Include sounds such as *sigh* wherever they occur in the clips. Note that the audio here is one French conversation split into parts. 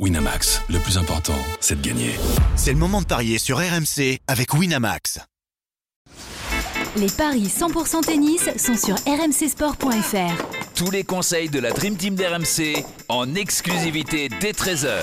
Winamax, le plus important, c'est de gagner. C'est le moment de parier sur RMC avec Winamax. Les paris 100% tennis sont sur rmcsport.fr. Tous les conseils de la Dream Team d'RMC en exclusivité dès 13h.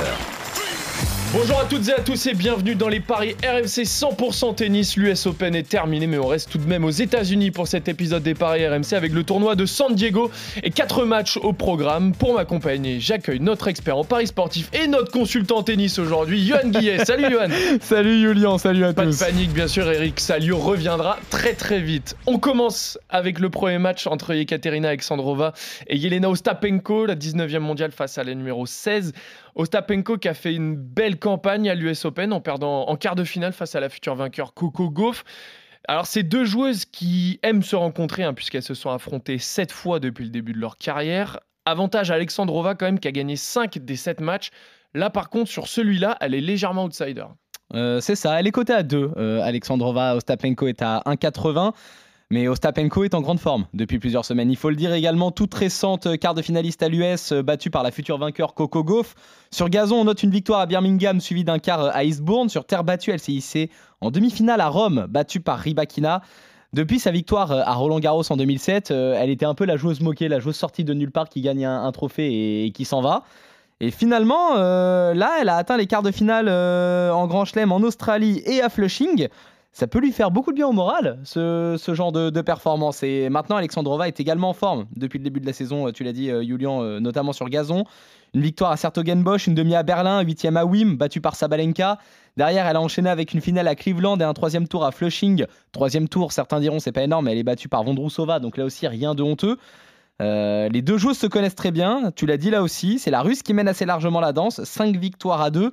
Bonjour à toutes et à tous et bienvenue dans les paris RMC 100% tennis. L'US Open est terminé mais on reste tout de même aux États-Unis pour cet épisode des paris RMC avec le tournoi de San Diego et 4 matchs au programme. Pour m'accompagner, j'accueille notre expert en paris sportif et notre consultant tennis aujourd'hui, Johan Guillet. *laughs* Salut Johan Salut Julien, salut à Pas tous de panique bien sûr, Eric Salio reviendra très très vite. On commence avec le premier match entre Ekaterina Alexandrova et Yelena Ostapenko, la 19e mondiale face à la numéro 16. Ostapenko qui a fait une belle campagne à l'US Open en perdant en quart de finale face à la future vainqueur Coco Gauff. Alors, c'est deux joueuses qui aiment se rencontrer, hein, puisqu'elles se sont affrontées sept fois depuis le début de leur carrière. Avantage à Alexandrova, quand même, qui a gagné 5 des 7 matchs. Là, par contre, sur celui-là, elle est légèrement outsider. Euh, c'est ça, elle est cotée à 2. Alexandrova Ostapenko est à 1,80. Mais Ostapenko est en grande forme depuis plusieurs semaines. Il faut le dire également, toute récente euh, quart de finaliste à l'US, euh, battue par la future vainqueur Coco Gauff. Sur gazon, on note une victoire à Birmingham suivie d'un quart euh, à Eastbourne. Sur terre battue, elle s'est hissée en demi-finale à Rome, battue par Ribakina. Depuis sa victoire à Roland Garros en 2007, elle était un peu la joueuse moquée, la joueuse sortie de nulle part qui gagne un, trophée et, qui s'en va. Et finalement, euh, là, elle a atteint les quarts de finale euh, en Grand Chelem en Australie et à Flushing ça peut lui faire beaucoup de bien au moral, ce, genre de, performance. Et maintenant, Alexandrova est également en forme depuis le début de la saison, tu l'as dit, euh, Julian, euh, notamment sur gazon. Une victoire à Sertogenbosch, une demi à Berlin, huitième à Wim, battue par Sabalenka. Derrière, elle a enchaîné avec une finale à Cleveland et un troisième tour à Flushing. Troisième tour, certains diront c'est pas énorme, mais elle est battue par Vondrousova, donc là aussi rien de honteux. Euh, les deux joueuses se connaissent très bien, tu l'as dit là aussi, c'est la Russe qui mène assez largement la danse, 5 victoires à 2.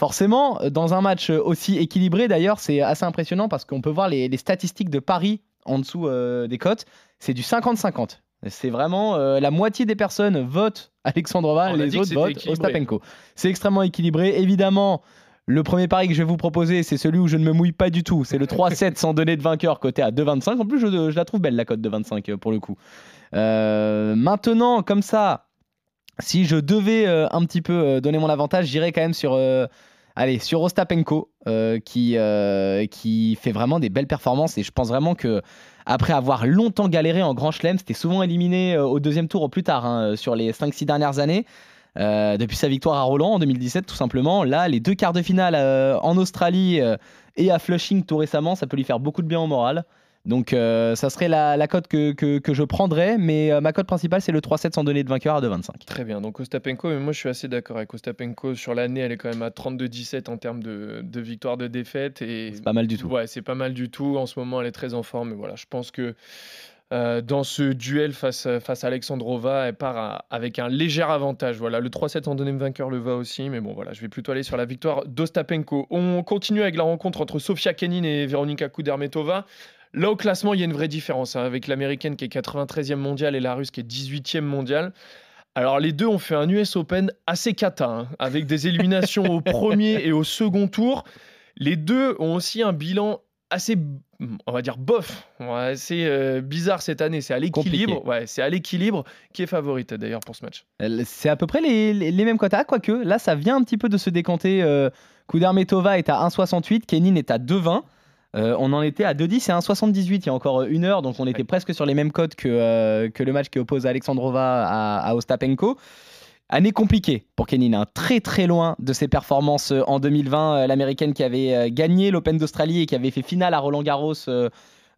Forcément, dans un match aussi équilibré, d'ailleurs, c'est assez impressionnant parce qu'on peut voir les, les, statistiques de Paris en dessous euh, des cotes. C'est du 50-50. C'est vraiment euh, la moitié des personnes votent Alexandrova, On les autres votent équilibré. Ostapenko. C'est extrêmement équilibré. Évidemment, le premier pari que je vais vous proposer, c'est celui où je ne me mouille pas du tout. C'est le *laughs* 3-7 sans donner de vainqueur, côté à 2,25. En plus, je, je, la trouve belle, la cote de 25 pour le coup. Euh, maintenant, comme ça, si je devais euh, un petit peu euh, donner mon avantage, j'irais quand même sur, euh, allez, sur Ostapenko, qui, fait vraiment des belles performances. Et je pense vraiment que après avoir longtemps galéré en Grand Chelem, c'était souvent éliminé au deuxième tour au plus tard hein, sur les 5-6 dernières années. Depuis sa victoire à Roland en 2017, tout simplement. Là, les deux quarts de finale en Australie et à Flushing tout récemment, ça peut lui faire beaucoup de bien au moral. Donc euh, ça serait la, la cote que, que, que, je prendrais, mais euh, ma cote principale c'est le 3-7 sans donner de vainqueur à 2,25. Très bien, donc Ostapenko, mais moi je suis assez d'accord avec Ostapenko. Sur l'année, elle est quand même à 32-17 en termes de, de victoire, de défaite. C'est pas mal du tout. Ouais, c'est pas mal du tout. En ce moment, elle est très en forme. Mais voilà, je pense que euh, dans ce duel face, face à Alexandrova, elle part à, avec un léger avantage. Voilà, le 3-7 en deuxième vainqueur le va aussi, mais bon, voilà, je vais plutôt aller sur la victoire d'Ostapenko. On continue avec la rencontre entre Sofia Kenin et Veronika Kudermetova. Là, au classement, il y a une vraie différence hein, avec l'américaine qui est 93e mondiale et la russe qui est 18e mondiale. Alors, les deux ont fait un US Open assez cata, hein, avec des éliminations au premier et au second tour. Les deux ont aussi un bilan assez, on va dire, bof, assez euh, bizarre cette année. C'est à l'équilibre. Ouais, c'est à l'équilibre qui est favorite d'ailleurs pour ce match. C'est à peu près les, les, les mêmes quotas, quoique là, ça vient un petit peu de se décanter. Euh, Kudermetova est à 1,68, Kenin est à 2,20. Euh, on en était à 2,10 et 1,78 il y a encore une heure, donc on était ouais. presque sur les mêmes codes que, euh, que le match qui oppose Alexandrova à, à Ostapenko. Année compliquée pour Kenin, hein. très très loin de ses performances en 2020. L'américaine qui avait gagné l'Open d'Australie et qui avait fait finale à Roland Garros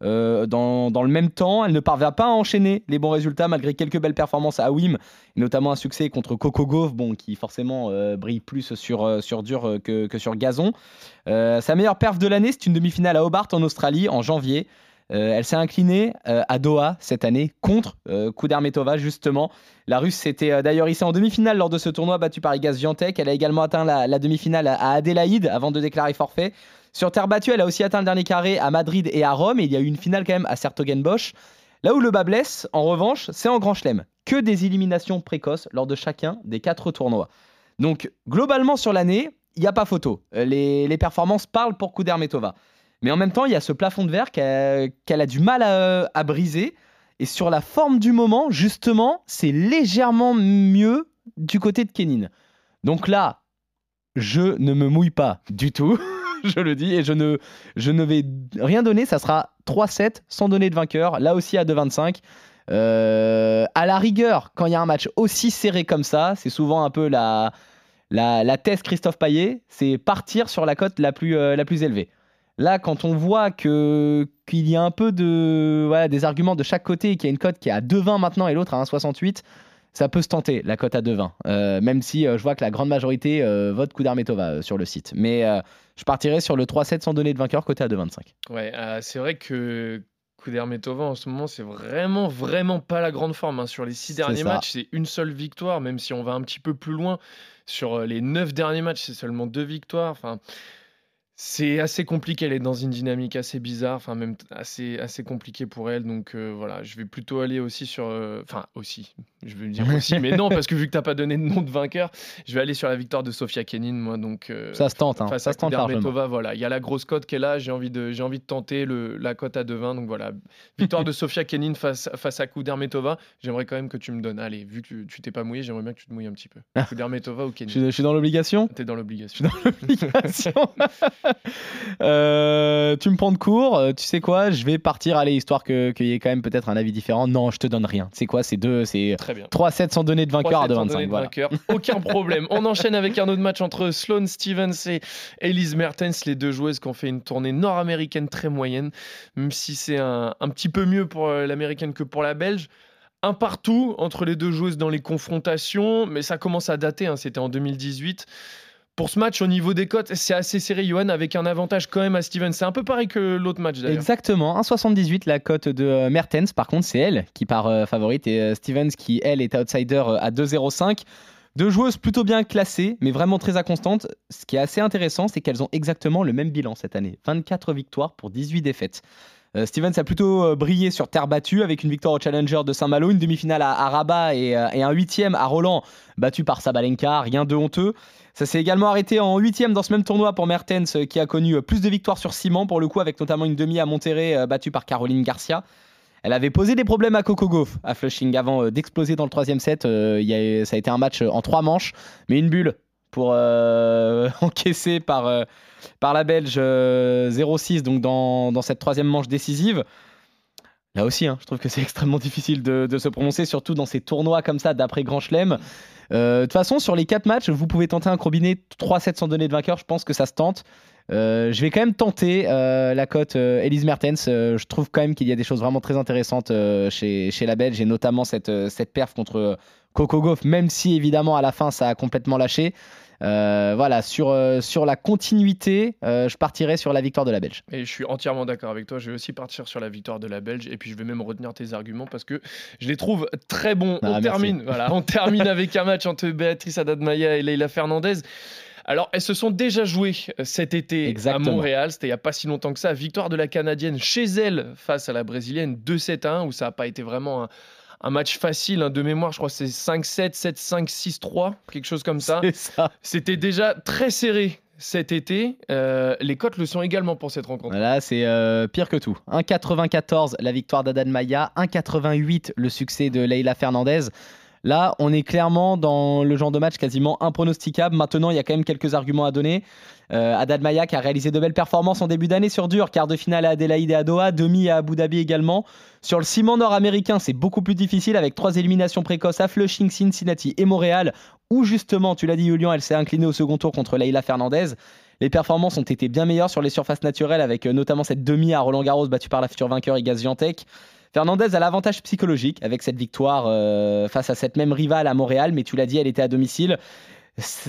euh, dans, le même temps. Elle ne parvient pas à enchaîner les bons résultats malgré quelques belles performances à Wim, notamment un succès contre Coco Gauff, bon, qui forcément euh, brille plus sur, euh, sur dur que, que, sur gazon. Sa meilleure perf de l'année, c'est une demi-finale à Hobart en Australie en janvier. Elle s'est inclinée à Doha cette année contre euh, justement. La Russe s'était d'ailleurs hissée en demi-finale lors de ce tournoi battu par Iga Swiatek. Elle a également atteint la, la demi-finale à Adélaïde avant de déclarer forfait. Sur terre battue, elle a aussi atteint le dernier carré à Madrid et à Rome. Et il y a eu une finale quand même à Sertogenbosch. Là où le bas blesse, en revanche, c'est en Grand Chelem. Que des éliminations précoces lors de chacun des quatre tournois. Donc globalement sur l'année, il n'y a pas photo. Les, les, performances parlent pour Kudermetova. Mais en même temps, il y a ce plafond de verre qu'elle qu a du mal à, à, briser. Et sur la forme du moment, justement, c'est légèrement mieux du côté de Kenin. Donc là, je ne me mouille pas du tout. *laughs* *laughs* je le dis, et je ne, je ne vais rien donner. Ça sera 3-7 sans donner de vainqueur. Là aussi à 2-25. Euh, à la rigueur, quand il y a un match aussi serré comme ça, c'est souvent un peu la, la, la thèse Christophe Paillet, c'est partir sur la cote la plus, euh, la plus élevée. Là, quand on voit qu'il y a un peu de voilà, des arguments de chaque côté, qu'il y a une cote qui est à 2,20 maintenant et l'autre à 1,68, ça peut se tenter la cote à 2,20. Euh, même si euh, je vois que la grande majorité euh, vote Kudermetova euh, sur le site. Mais je partirai sur le 3-7 sans donner de vainqueur côté à 2,25. Ouais, c'est vrai que Kudermetova en ce moment, c'est vraiment, vraiment pas la grande forme. hein. Sur les six derniers matchs, c'est une seule victoire, même si on va un petit peu plus loin. Sur les neuf derniers matchs, c'est seulement deux victoires. Enfin, c'est assez compliqué. Elle est dans une dynamique assez bizarre, enfin même assez, assez compliqué pour elle. Donc euh, voilà, je vais plutôt aller aussi sur, euh, enfin aussi, je vais dire aussi, mais non parce que vu que t'as pas donné de nom de vainqueur, je vais aller sur la victoire de Sofia Kenin, moi. Donc euh, Ça se tente, hein, face ça à se tente largement. Kudermetova, voilà, il y a la grosse cote qui est là. J'ai envie de, j'ai envie de tenter le, la cote à 2,20. Donc voilà, victoire de Sofia Kenin face, face à Kudermetova. J'aimerais quand même que tu me donnes. Allez, vu que tu- tu t'es pas mouillé, j'aimerais bien que tu te mouilles un petit peu. *laughs* Kudermetova ou Je Kenin suis, je suis dans l'obligation? T'es dans l'obligation. Obligation. *laughs* *laughs* Euh, tu me prends de court, euh, tu sais quoi, je vais partir, allez, histoire que- qu'il y ait quand même peut-être un avis différent. Non, je te donne rien. C'est quoi, c'est deux, c'est Très bien. 3-7 sans donner de vainqueur à 3-7 sans donner 2,25. de Voilà. vainqueur. Aucun *laughs* problème. On enchaîne avec un autre match entre Sloane Stevens et Elise Mertens, les deux joueuses qui ont fait une tournée nord-américaine très moyenne, même si c'est un, un petit peu mieux pour euh, l'américaine que pour la belge. Un partout entre les deux joueuses dans les confrontations, mais ça commence à dater, hein, c'était en 2018. Pour ce match, au niveau des cotes, c'est assez serré, Johan, avec un avantage quand même à Stevens. C'est un peu pareil que l'autre match d'ailleurs. Exactement, 1,78 la cote de euh, Mertens. Par contre, c'est elle qui part euh, favorite et euh, Stevens qui, elle, est outsider à 2,05. Deux joueuses plutôt bien classées, mais vraiment très inconstantes. Ce qui est assez intéressant, c'est qu'elles ont exactement le même bilan cette année 24 victoires pour 18 défaites. Euh, Stevens a plutôt euh, brillé sur terre battue avec une victoire au Challenger de Saint-Malo, une demi-finale à, Rabat et, euh, et un huitième à Roland, battu par Sabalenka, rien de honteux. Ça s'est également arrêté en huitième dans ce même tournoi pour Mertens, qui a connu plus de victoires sur ciment, pour le coup, avec notamment une demi à Monterrey, battue par Caroline Garcia. Elle avait posé des problèmes à Coco Gauff à Flushing avant d'exploser dans le troisième set. Ça a été un match en trois manches, mais une bulle pour euh, *laughs* encaisser par, euh, par la Belge euh, 0-6 donc dans, dans cette troisième manche décisive. Là aussi, hein, je trouve que c'est *laughs* extrêmement difficile de, de se prononcer, surtout dans ces tournois comme ça d'après Grand Chelem. Euh, De toute façon, sur les quatre matchs, vous pouvez tenter un combiné 3-7 sans donner de vainqueur. Je pense que ça se tente. Euh, je vais quand même tenter euh, la cote Elise Mertens. Je trouve quand même qu'il y a des choses vraiment très intéressantes chez, chez la Belge et notamment cette, cette perf contre Coco Gauff, même si évidemment à la fin ça a complètement lâché. Euh, voilà, sur, euh, sur la continuité, euh, je partirai sur la victoire de la Belge. Et je suis entièrement d'accord avec toi. Je vais aussi partir sur la victoire de la Belge. Et puis je vais même retenir tes arguments parce que je les trouve très bons. Ah, on, merci. termine, *laughs* voilà, on termine avec un match entre Béatrice Haddad-Maia et Leila Fernandez. Alors, elles se sont déjà jouées cet été Exactement. à Montréal. C'était il n'y a pas si longtemps que ça. Victoire de la Canadienne chez elle face à la Brésilienne 2-7 à 1, où ça n'a pas été vraiment un, un match facile. hein. De mémoire, je crois c'est 5-7, 7-5, 6-3, quelque chose comme ça. C'était déjà très serré cet été. Euh, les cotes le sont également pour cette rencontre. Là, c'est euh, pire que tout. 1,94 la victoire d'Adan Maya, 1,88 le succès de Leila Fernandez. Là, on est clairement dans le genre de match quasiment impronosticable. Maintenant, il y a quand même quelques arguments à donner. Euh, Haddad qui a réalisé de belles performances en début d'année sur dur, quart de finale à Adélaïde et à Doha, demi à Abu Dhabi également. Sur le ciment nord-américain, c'est beaucoup plus difficile avec trois éliminations précoces à Flushing, Cincinnati et Montréal, où justement, tu l'as dit Julian, elle s'est inclinée au second tour contre Leila Fernandez. Les performances ont été bien meilleures sur les surfaces naturelles, avec euh, notamment cette demi à Roland Garros battue par la future vainqueur Iga Swiatek. Fernandez a l'avantage psychologique avec cette victoire euh, face à cette même rivale à Montréal, mais tu l'as dit, elle était à domicile.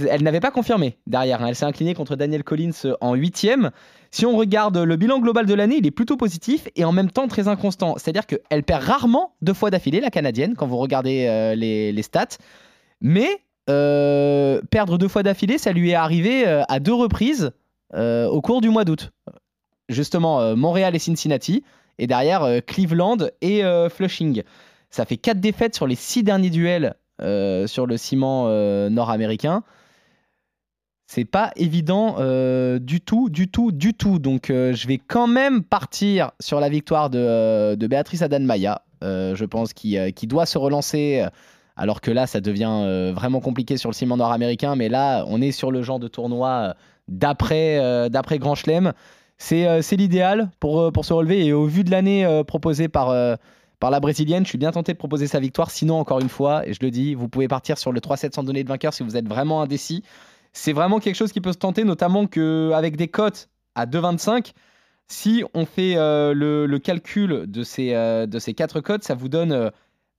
Elle n'avait pas confirmé derrière. hein. Elle s'est inclinée contre Daniel Collins en huitième. Si on regarde le bilan global de l'année, il est plutôt positif et en même temps très inconstant. C'est-à-dire qu'elle perd rarement deux fois d'affilée, la Canadienne, quand vous regardez euh, les, stats. Mais euh, perdre deux fois d'affilée, ça lui est arrivé à deux reprises au cours du mois d'août. Justement, Montréal et Cincinnati, et derrière euh, Cleveland et euh, Flushing. Ça fait quatre défaites sur les six derniers duels euh, sur le ciment nord-américain. C'est pas évident du tout, du tout, du tout. Donc je vais quand même partir sur la victoire de, de Béatrice Adan-Maya. Je pense qu'il doit se relancer alors que là, ça devient vraiment compliqué sur le ciment nord-américain. Mais là, on est sur le genre de tournoi d'après euh, d'après Grand Chelem. C'est euh, c'est l'idéal pour, euh, pour se relever. Et au vu de l'année euh, proposée par, la Brésilienne, je suis bien tenté de proposer sa victoire. Sinon, encore une fois, et je le dis, vous pouvez partir sur le 3-7 sans donner de vainqueur si vous êtes vraiment indécis. C'est vraiment quelque chose qui peut se tenter, notamment qu'avec des cotes à 2,25, si on fait le, calcul de ces, euh, de ces quatre cotes, ça vous donne euh,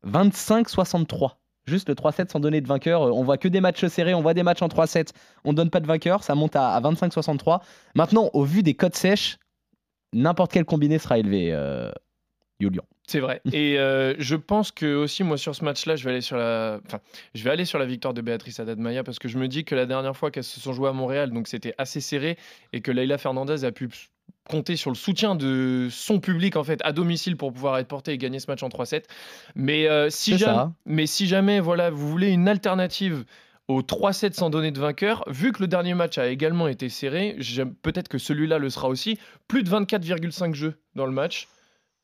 25-63. Juste le 3-7 sans donner de vainqueur. Euh, On voit que des matchs serrés, on voit des matchs en 3-7. On donne pas de vainqueur, ça monte à, à 25-63. Maintenant, au vu des cotes sèches, n'importe quel combiné sera élevé, euh, Julian. C'est vrai. *laughs* Et euh, je pense que aussi moi sur ce match-là, je vais aller sur la, enfin, je vais aller sur la victoire de Béatrice Haddad Maia parce que je me dis que la dernière fois qu'elles se sont jouées à Montréal, donc c'était assez serré et que Leila Fernandez a pu compter sur le soutien de son public en fait à domicile pour pouvoir être porté et gagner ce match en 3-7. Mais euh, si jamais, mais si jamais voilà, vous voulez une alternative au 3-7 sans donner de vainqueur, vu que le dernier match a également été serré, peut-être que celui-là le sera aussi. Plus de 24,5 jeux dans le match.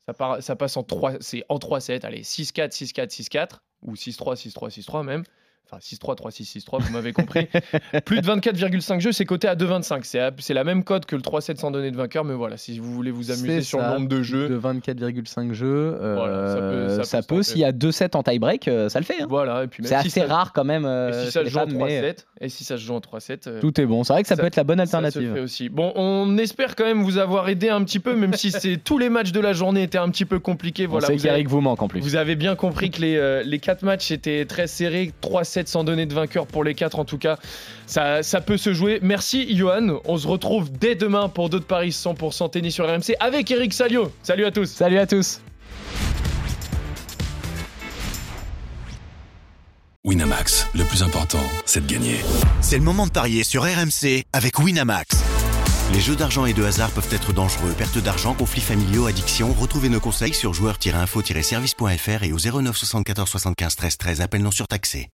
Ça, part- ça passe en 3, c'est en 3-7, allez, 6-4, 6-4, 6-4, ou 6-3, 6-3, 6-3 même. Enfin, 6-3, 3-6, 6-3, vous m'avez compris. *laughs* Plus de 24,5 jeux, c'est coté à 2,25. C'est la même cote que le 3-7 sans donner de vainqueur, mais voilà, si vous voulez vous amuser C'est sur le ça, nombre de jeux, De 24,5 jeux. euh, Voilà, ça peut- s'il y a 2-7 en tie-break, euh, ça le fait. hein. voilà. Et puis C'est si assez ça- rare quand même. Et euh, si chez ça se les joue en femmes, mais, 3-7, et si ça se joue en 3-7, euh, Tout est bon. C'est vrai que ça, Ça- peut être la bonne Ça se alternative. fait aussi. Bon, on espère quand même vous avoir aidé un petit peu, même si *laughs* c'est tous les matchs de la journée étaient un petit peu compliqués. On Voilà, sait vous, avez, qu'Eric vous manque en plus. vous avez bien compris que les, les quatre matchs étaient très serrés, 3-7 sans donner de vainqueur pour les quatre en tout cas. Ça, ça peut se jouer. Merci Johan. On se retrouve dès demain pour d'autres paris 100% tennis sur RMC avec Eric Salio. Salut à tous. Salut à tous. Winamax, le plus important, c'est de gagner. C'est le moment de parier sur RMC avec Winamax. Les jeux d'argent et de hasard peuvent être dangereux. Perte d'argent, conflits familiaux, addiction. Retrouvez nos conseils sur joueurs-info-service.fr et au 09 74 75 13 13. Appel non surtaxé.